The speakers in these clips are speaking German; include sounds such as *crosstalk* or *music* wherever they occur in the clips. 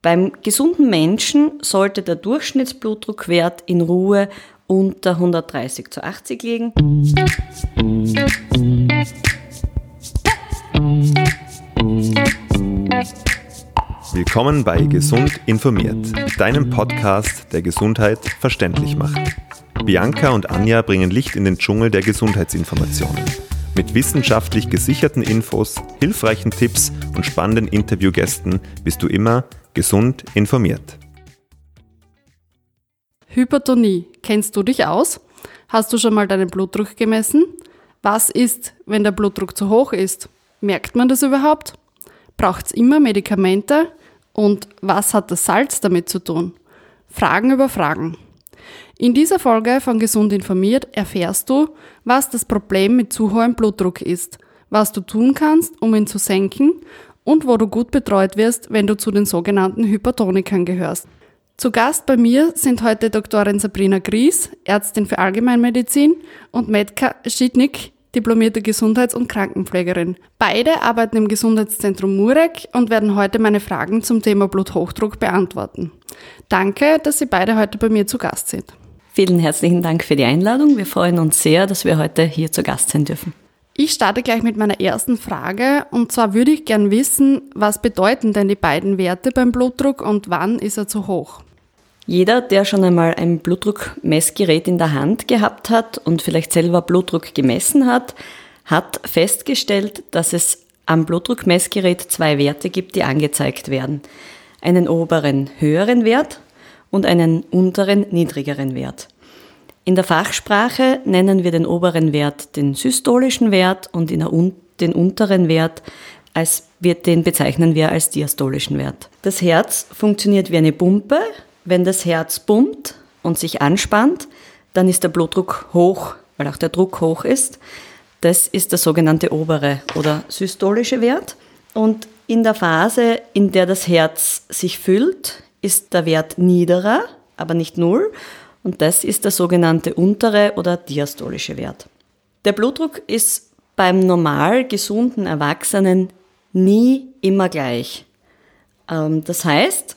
Beim gesunden Menschen sollte der Durchschnittsblutdruckwert in Ruhe unter 130 zu 80 liegen. Willkommen bei Gesund informiert, deinem Podcast, der Gesundheit verständlich macht. Bianca und Anja bringen Licht in den Dschungel der Gesundheitsinformationen. Mit wissenschaftlich gesicherten Infos, hilfreichen Tipps und spannenden Interviewgästen bist du immer gesund informiert. Hypertonie. Kennst du dich aus? Hast du schon mal deinen Blutdruck gemessen? Was ist, wenn der Blutdruck zu hoch ist? Merkt man das überhaupt? Braucht es immer Medikamente? Und was hat das Salz damit zu tun? Fragen über Fragen. In dieser Folge von Gesund informiert erfährst du, was das Problem mit zu hohem Blutdruck ist, was du tun kannst, um ihn zu senken und wo du gut betreut wirst, wenn du zu den sogenannten Hypertonikern gehörst. Zu Gast bei mir sind heute Doktorin Sabrina Gries, Ärztin für Allgemeinmedizin, und Metka Schidnik, diplomierte Gesundheits- und Krankenpflegerin. Beide arbeiten im Gesundheitszentrum Murek und werden heute meine Fragen zum Thema Bluthochdruck beantworten. Danke, dass Sie beide heute bei mir zu Gast sind. Vielen herzlichen Dank für die Einladung. Wir freuen uns sehr, dass wir heute hier zu Gast sein dürfen. Ich starte gleich mit meiner ersten Frage und zwar würde ich gern wissen, was bedeuten denn die beiden Werte beim Blutdruck und wann ist er zu hoch? Jeder, der schon einmal ein Blutdruckmessgerät in der Hand gehabt hat und vielleicht selber Blutdruck gemessen hat, hat festgestellt, dass es am Blutdruckmessgerät zwei Werte gibt, die angezeigt werden. Einen oberen höheren Wert und einen unteren niedrigeren Wert. In der Fachsprache nennen wir den oberen Wert den systolischen Wert und un den unteren Wert als wir, den bezeichnen wir als diastolischen Wert. Das Herz funktioniert wie eine Pumpe. Wenn das Herz pumpt und sich anspannt, dann ist der Blutdruck hoch, weil auch der Druck hoch ist. Das ist der sogenannte obere oder systolische Wert. Und in der Phase, in der das Herz sich füllt, ist der Wert niederer, aber nicht null und das ist der sogenannte untere oder diastolische Wert. Der Blutdruck ist beim normal gesunden Erwachsenen nie immer gleich. Ähm, das heißt,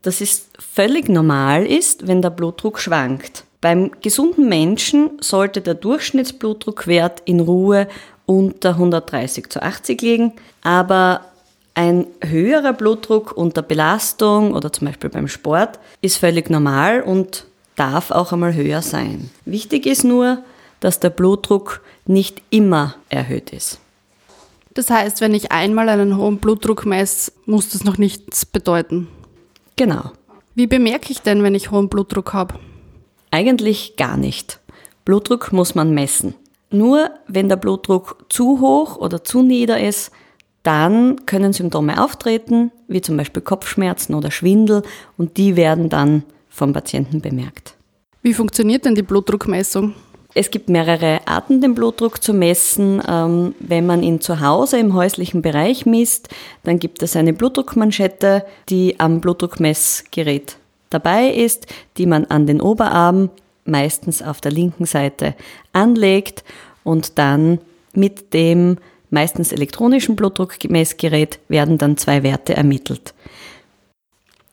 dass es völlig normal ist, wenn der Blutdruck schwankt. Beim gesunden Menschen sollte der Durchschnittsblutdruckwert in Ruhe unter 130 zu 80 liegen, aber ein höherer Blutdruck unter Belastung oder zum Beispiel beim Sport ist völlig normal und darf auch einmal höher sein. Wichtig ist nur, dass der Blutdruck nicht immer erhöht ist. Das heißt, wenn ich einmal einen hohen Blutdruck messe, muss das noch nichts bedeuten. Genau. Wie bemerke ich denn, wenn ich hohen Blutdruck habe? Eigentlich gar nicht. Blutdruck muss man messen. Nur wenn der Blutdruck zu hoch oder zu nieder ist, dann können Symptome auftreten, wie zum Beispiel Kopfschmerzen oder Schwindel, und die werden dann vom Patienten bemerkt. Wie funktioniert denn die Blutdruckmessung? Es gibt mehrere Arten, den Blutdruck zu messen. Ähm, wenn man ihn zu Hause im häuslichen Bereich misst, dann gibt es eine Blutdruckmanschette, die am Blutdruckmessgerät dabei ist, die man an den Oberarm, meistens auf der linken Seite, anlegt und dann mit dem meistens elektronischen Blutdruckmessgerät werden dann zwei Werte ermittelt.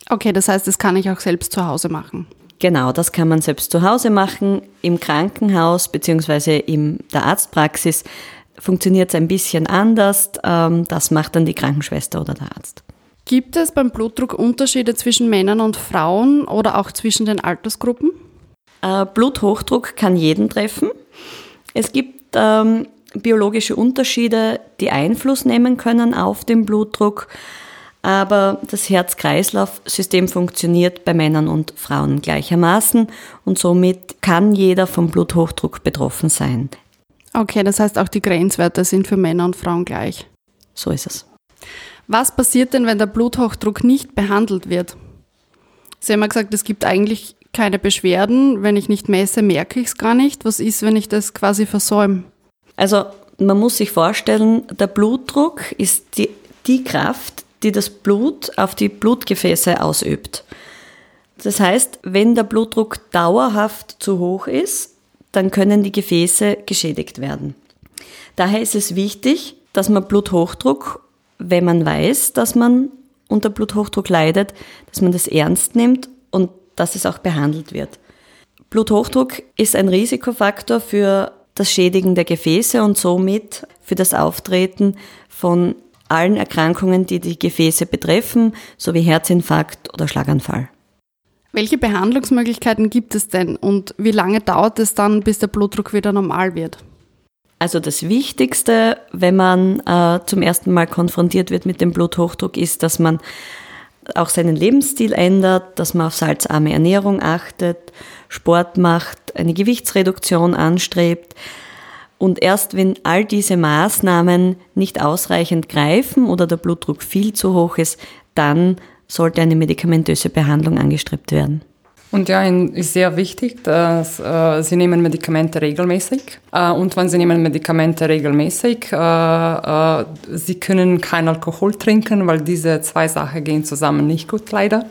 Okay, das heißt, das kann ich auch selbst zu Hause machen. Genau, das kann man selbst zu Hause machen. Im Krankenhaus bzw. in der Arztpraxis funktioniert es ein bisschen anders. Ähm, das macht dann die Krankenschwester oder der Arzt. Gibt es beim Blutdruck Unterschiede zwischen Männern und Frauen oder auch zwischen den Altersgruppen? Äh, Bluthochdruck kann jeden treffen. Es gibt ähm, biologische Unterschiede, die Einfluss nehmen können auf den Blutdruck aber das Herz-Kreislauf-System funktioniert bei Männern und Frauen gleichermaßen und somit kann jeder vom Bluthochdruck betroffen sein. Okay, das heißt auch die Grenzwerte sind für Männer und Frauen gleich. So ist es. Was passiert denn, wenn der Bluthochdruck nicht behandelt wird? Sie haben ja gesagt, es gibt eigentlich keine Beschwerden. Wenn ich nicht messe, merke ich es gar nicht. Was ist, wenn ich das quasi versäume? Also man muss sich vorstellen, der Blutdruck ist die, die Kraft, die das Blut auf die Blutgefäße ausübt. Das heißt, wenn der Blutdruck dauerhaft zu hoch ist, dann können die Gefäße geschädigt werden. Daher ist es wichtig, dass man Bluthochdruck, wenn man weiß, dass man unter Bluthochdruck leidet, dass man das ernst nimmt und dass es auch behandelt wird. Bluthochdruck ist ein Risikofaktor für das Schädigen der Gefäße und somit für das Auftreten von allen Erkrankungen, die die Gefäße betreffen, sowie Herzinfarkt oder Schlaganfall. Welche Behandlungsmöglichkeiten gibt es denn und wie lange dauert es dann, bis der Blutdruck wieder normal wird? Also das Wichtigste, wenn man äh, zum ersten Mal konfrontiert wird mit dem Bluthochdruck, ist, dass man auch seinen Lebensstil ändert, dass man auf salzarme Ernährung achtet, Sport macht, eine Gewichtsreduktion anstrebt. Und erst wenn all diese Maßnahmen nicht ausreichend greifen oder der Blutdruck viel zu hoch ist, dann sollte eine medikamentöse Behandlung angestrebt werden. Und ja, ist sehr wichtig, dass äh, Sie nehmen Medikamente regelmäßig. Äh, und wenn Sie nehmen Medikamente regelmäßig, äh, äh, Sie können kein Alkohol trinken, weil diese zwei Sachen gehen zusammen nicht gut, leider.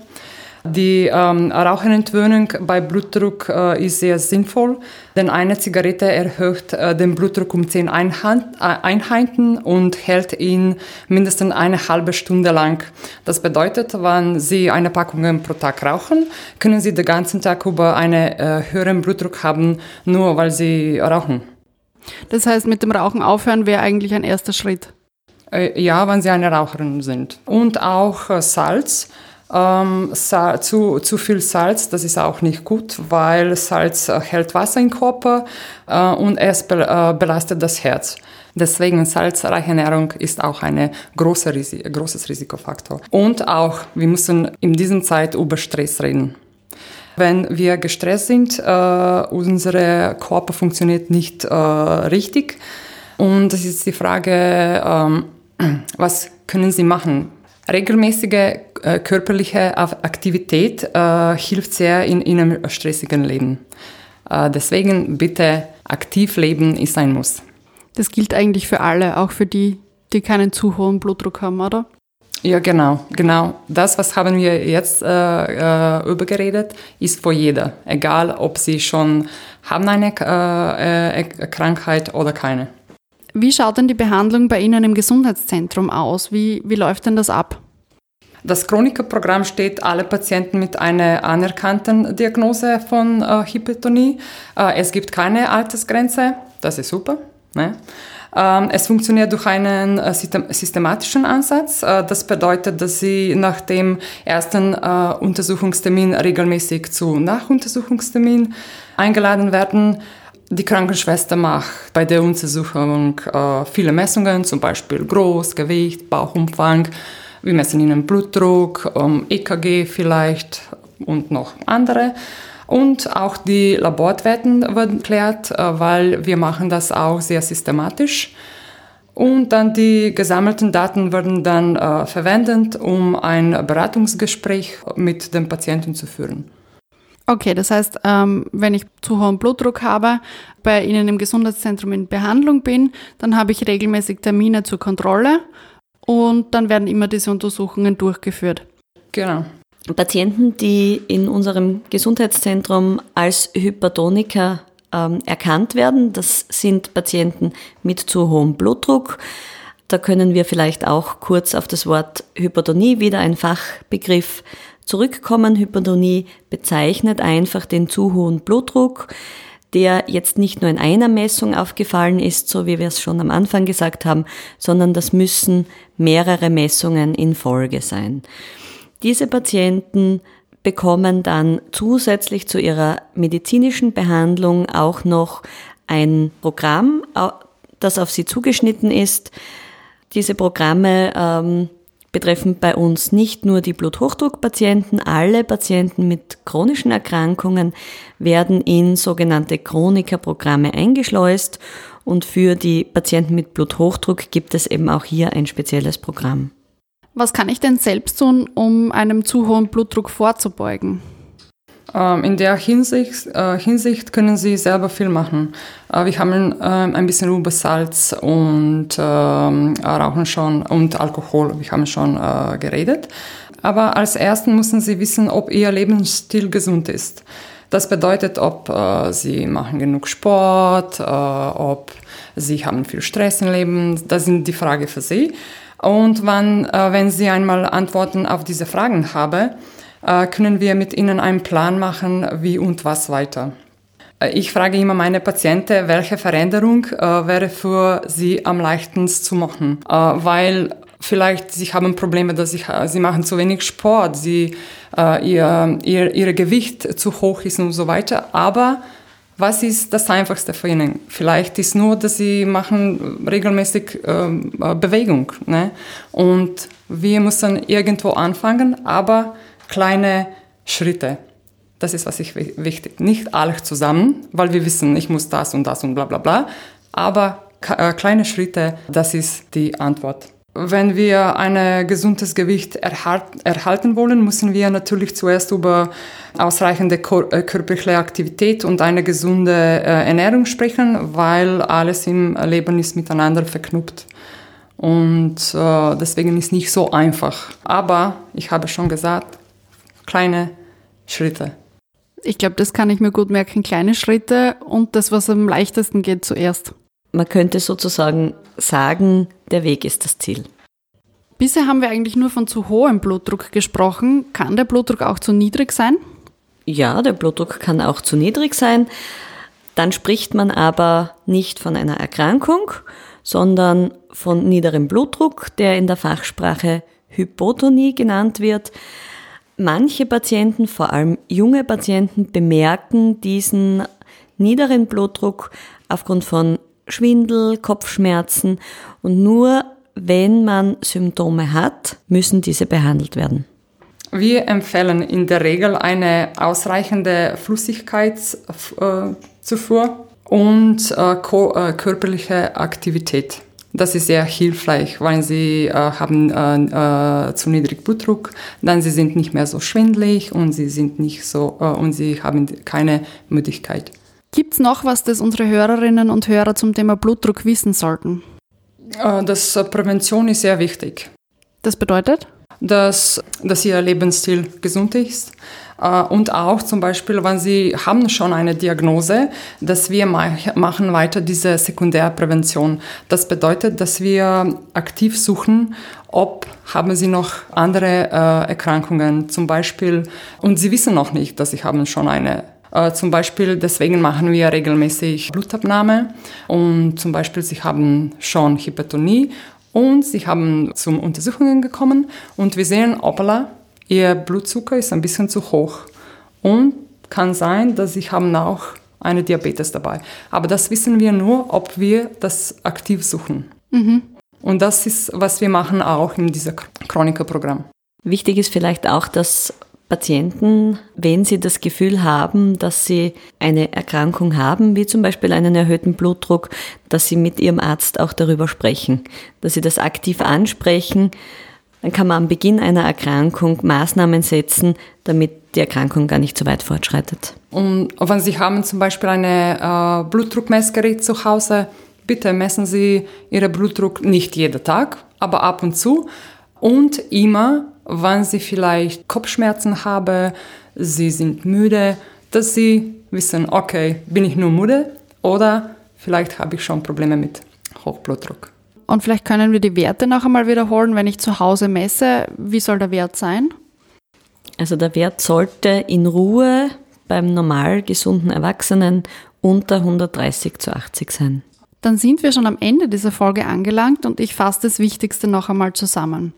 Die ähm, Raucherentwöhnung bei Blutdruck äh, ist sehr sinnvoll, denn eine Zigarette erhöht äh, den Blutdruck um 10 Einheiten und hält ihn mindestens eine halbe Stunde lang. Das bedeutet, wenn Sie eine Packung pro Tag rauchen, können Sie den ganzen Tag über einen äh, höheren Blutdruck haben, nur weil Sie rauchen. Das heißt, mit dem Rauchen aufhören wäre eigentlich ein erster Schritt. Äh, ja, wenn Sie eine Raucherin sind. Und auch äh, Salz. Ähm, zu, zu viel Salz, das ist auch nicht gut, weil Salz äh, hält Wasser im Körper äh, und es be äh, belastet das Herz. Deswegen salzreiche Ernährung ist auch ein großer großes Risikofaktor. Und auch, wir müssen in dieser Zeit über Stress reden. Wenn wir gestresst sind, äh, unser Körper funktioniert nicht äh, richtig. Und das ist die Frage, ähm, *clears throat* was können Sie machen? Regelmäßige äh, körperliche Aktivität äh, hilft sehr in, in einem stressigen Leben. Äh, deswegen bitte aktiv leben ist ein Muss. Das gilt eigentlich für alle, auch für die, die keinen zu hohen Blutdruck haben, oder? Ja, genau, genau. Das, was haben wir jetzt äh, äh, übergeredet, ist für jeder. Egal, ob sie schon haben eine äh, äh, Krankheit oder keine. Wie schaut denn die Behandlung bei Ihnen im Gesundheitszentrum aus? Wie, wie läuft denn das ab? Das Chronikerprogramm steht alle Patienten mit einer anerkannten Diagnose von äh, Hypertonie. Äh, es gibt keine Altersgrenze, das ist super. Ne? Ähm, es funktioniert durch einen äh, systematischen Ansatz. Äh, das bedeutet, dass Sie nach dem ersten äh, Untersuchungstermin regelmäßig zu Nachuntersuchungstermin eingeladen werden. Die Krankenschwester macht bei der Untersuchung äh, viele Messungen, zum Beispiel Groß, Gewicht, Bauchumfang. Wir messen ihnen Blutdruck, ähm, EKG vielleicht und noch andere. Und auch die Laborwerten werden geklärt, äh, weil wir machen das auch sehr systematisch. Und dann die gesammelten Daten werden dann äh, verwendet, um ein Beratungsgespräch mit dem Patienten zu führen. Okay, das heißt, ähm, wenn ich zu hohen Blutdruck habe, bei Ihnen im Gesundheitszentrum in Behandlung bin, dann habe ich regelmäßig Termine zur Kontrolle und dann werden immer diese Untersuchungen durchgeführt. Genau. Patienten, die in unserem Gesundheitszentrum als Hypertoniker ähm, erkannt werden, das sind Patienten mit zu hohem Blutdruck. Da können wir vielleicht auch kurz auf das Wort Hypertonie, wieder ein Fachbegriff, zurückkommen. Hypertonie bezeichnet einfach den zu hohen Blutdruck, der jetzt nicht nur in einer Messung aufgefallen ist, so wie wir es schon am Anfang gesagt haben, sondern das müssen mehrere Messungen in Folge sein. Diese Patienten bekommen dann zusätzlich zu ihrer medizinischen Behandlung auch noch ein Programm, das auf sie zugeschnitten ist. Diese Programme ähm, betreffen bei uns nicht nur die Bluthochdruckpatienten, alle Patienten mit chronischen Erkrankungen werden in sogenannte Chronikerprogramme eingeschleust und für die Patienten mit Bluthochdruck gibt es eben auch hier ein spezielles Programm. Was kann ich denn selbst tun, um einem zu hohen Blutdruck vorzubeugen? Ähm, in der Hinsicht, äh, Hinsicht, können Sie selber viel machen. Äh, wir haben ähm, ein bisschen über Salz und ähm, Rauchen schon und Alkohol, wir haben schon äh, geredet. Aber als Ersten müssen Sie wissen, ob Ihr Lebensstil gesund ist. Das bedeutet, ob Sie machen genug Sport, ob Sie haben viel Stress im Leben. Das sind die Frage für Sie. Und wann, äh, wenn Sie einmal Antworten auf diese Fragen haben, äh, können wir mit Ihnen einen Plan machen, wie und was weiter. Äh, ich frage immer meine Patienten, welche Veränderung äh, wäre für sie am leichtesten zu machen, äh, weil vielleicht sie haben Probleme, dass sie, sie machen zu wenig Sport, sie äh, ihr, ihr ihr Gewicht zu hoch ist und so weiter. Aber was ist das Einfachste für ihnen? Vielleicht ist nur, dass sie machen regelmäßig ähm, äh, Bewegung. Ne? Und wir müssen irgendwo anfangen, aber kleine Schritte. Das ist, was ich wichtig. Nicht alle zusammen, weil wir wissen, ich muss das und das und bla bla bla. Aber äh, kleine Schritte, das ist die Antwort. Wenn wir ein gesundes Gewicht erhalten wollen, müssen wir natürlich zuerst über ausreichende äh, körperliche Aktivität und eine gesunde äh, Ernährung sprechen, weil alles im Leben ist miteinander verknüpft. Und äh, deswegen ist nicht so einfach. Aber ich habe schon gesagt, kleine Schritte. Ich glaube, das kann ich mir gut merken. Kleine Schritte und das, was am leichtesten geht, zuerst. Man könnte sozusagen sagen, der Weg ist das Ziel. Bisher haben wir eigentlich nur von zu hohem Blutdruck gesprochen. Kann der Blutdruck auch zu niedrig sein? Ja, der Blutdruck kann auch zu niedrig sein. Dann spricht man aber nicht von einer Erkrankung, sondern von niederem Blutdruck, der in der Fachsprache Hypotonie genannt wird. Manche Patienten, vor allem junge Patienten, bemerken diesen niederen Blutdruck aufgrund von Schwindel, Kopfschmerzen und nur wenn man Symptome hat, müssen diese behandelt werden. Wir empfehlen in der Regel eine ausreichende Flüssigkeitszufuhr und äh, äh, körperliche Aktivität. Das ist sehr hilfreich, weil sie äh, haben äh, äh, zu niedrig Blutdruck, dann sie sind nicht mehr so schwindlig und sie sind nicht so äh, und sie haben keine Müdigkeit. Gibt es noch was, das unsere Hörerinnen und Hörer zum Thema Blutdruck wissen sollten? Äh, das äh, Prävention ist sehr wichtig. Das bedeutet? Dass, dass ihr Lebensstil gesund ist. Äh, und auch zum Beispiel, wenn Sie haben schon eine Diagnose, dass wir machen weiter diese Sekundärprävention. Das bedeutet, dass wir aktiv suchen, ob haben Sie noch andere Erkrankungen, zum Beispiel, und Sie wissen noch nicht, dass Sie haben schon eine. Äh, zum Beispiel deswegen machen wir regelmäßig Blutabnahme. Und zum Beispiel sie haben schon Hypertonie und sie haben zum Untersuchungen gekommen. Und wir sehen, hoppala, ihr Blutzucker ist ein bisschen zu hoch und kann sein, dass sie haben auch eine Diabetes dabei. Aber das wissen wir nur, ob wir das aktiv suchen. Mhm. Und das ist, was wir machen auch in diesem Chroniker-Programm. Wichtig ist vielleicht auch, dass Patienten, wenn sie das Gefühl haben, dass sie eine Erkrankung haben, wie zum Beispiel einen erhöhten Blutdruck, dass sie mit ihrem Arzt auch darüber sprechen, dass sie das aktiv ansprechen. Dann kann man am Beginn einer Erkrankung Maßnahmen setzen, damit die Erkrankung gar nicht so weit fortschreitet. Und wenn Sie haben zum Beispiel ein äh, Blutdruckmessgerät zu Hause, bitte messen Sie Ihren Blutdruck nicht jeden Tag, aber ab und zu und immer wann sie vielleicht Kopfschmerzen haben, sie sind müde, dass sie wissen, okay, bin ich nur müde oder vielleicht habe ich schon Probleme mit Hochblutdruck. Und vielleicht können wir die Werte noch einmal wiederholen, wenn ich zu Hause messe. Wie soll der Wert sein? Also der Wert sollte in Ruhe beim normal gesunden Erwachsenen unter 130 zu 80 sein. Dann sind wir schon am Ende dieser Folge angelangt und ich fasse das Wichtigste noch einmal zusammen.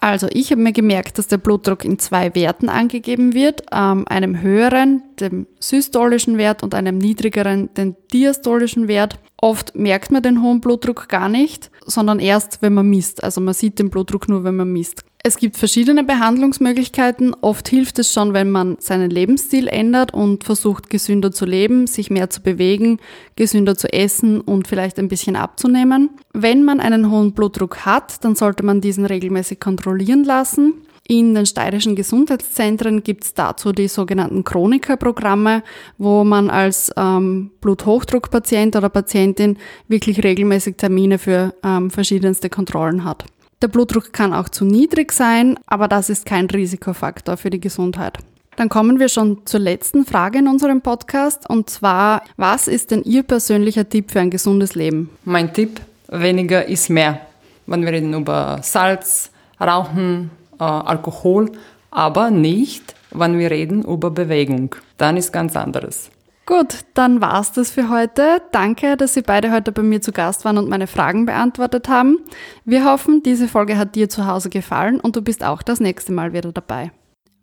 Also ich habe mir gemerkt, dass der Blutdruck in zwei Werten angegeben wird, ähm, einem höheren, dem systolischen Wert und einem niedrigeren, den diastolischen Wert. Oft merkt man den hohen Blutdruck gar nicht, sondern erst, wenn man misst. Also man sieht den Blutdruck nur, wenn man misst. Es gibt verschiedene Behandlungsmöglichkeiten. Oft hilft es schon, wenn man seinen Lebensstil ändert und versucht, gesünder zu leben, sich mehr zu bewegen, gesünder zu essen und vielleicht ein bisschen abzunehmen. Wenn man einen hohen Blutdruck hat, dann sollte man diesen regelmäßig kontrollieren lassen. In den steirischen Gesundheitszentren gibt es dazu die sogenannten Chroniker-Programme, wo man als ähm, Bluthochdruckpatient oder Patientin wirklich regelmäßig Termine für ähm, verschiedenste Kontrollen hat. Der Blutdruck kann auch zu niedrig sein, aber das ist kein Risikofaktor für die Gesundheit. Dann kommen wir schon zur letzten Frage in unserem Podcast und zwar, was ist denn Ihr persönlicher Tipp für ein gesundes Leben? Mein Tipp, weniger ist mehr. wenn wir reden über Salz, Rauchen, äh, Alkohol, aber nicht, wenn wir reden über Bewegung. Dann ist ganz anderes. Gut, dann war's das für heute. Danke, dass Sie beide heute bei mir zu Gast waren und meine Fragen beantwortet haben. Wir hoffen, diese Folge hat dir zu Hause gefallen und du bist auch das nächste Mal wieder dabei.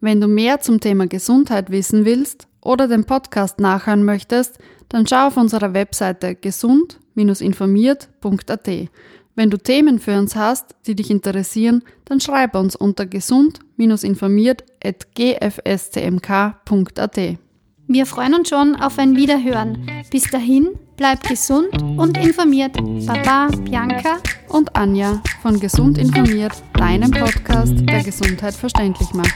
Wenn du mehr zum Thema Gesundheit wissen willst oder den Podcast nachhören möchtest, dann schau auf unserer Webseite gesund-informiert.at. Wenn du Themen für uns hast, die dich interessieren, dann schreib uns unter gesund-informiert.gfscmk.at. Wir freuen uns schon auf ein Wiederhören. Bis dahin, bleib gesund und informiert. Baba, Bianca und Anja von Gesund informiert, deinem Podcast, der Gesundheit verständlich macht.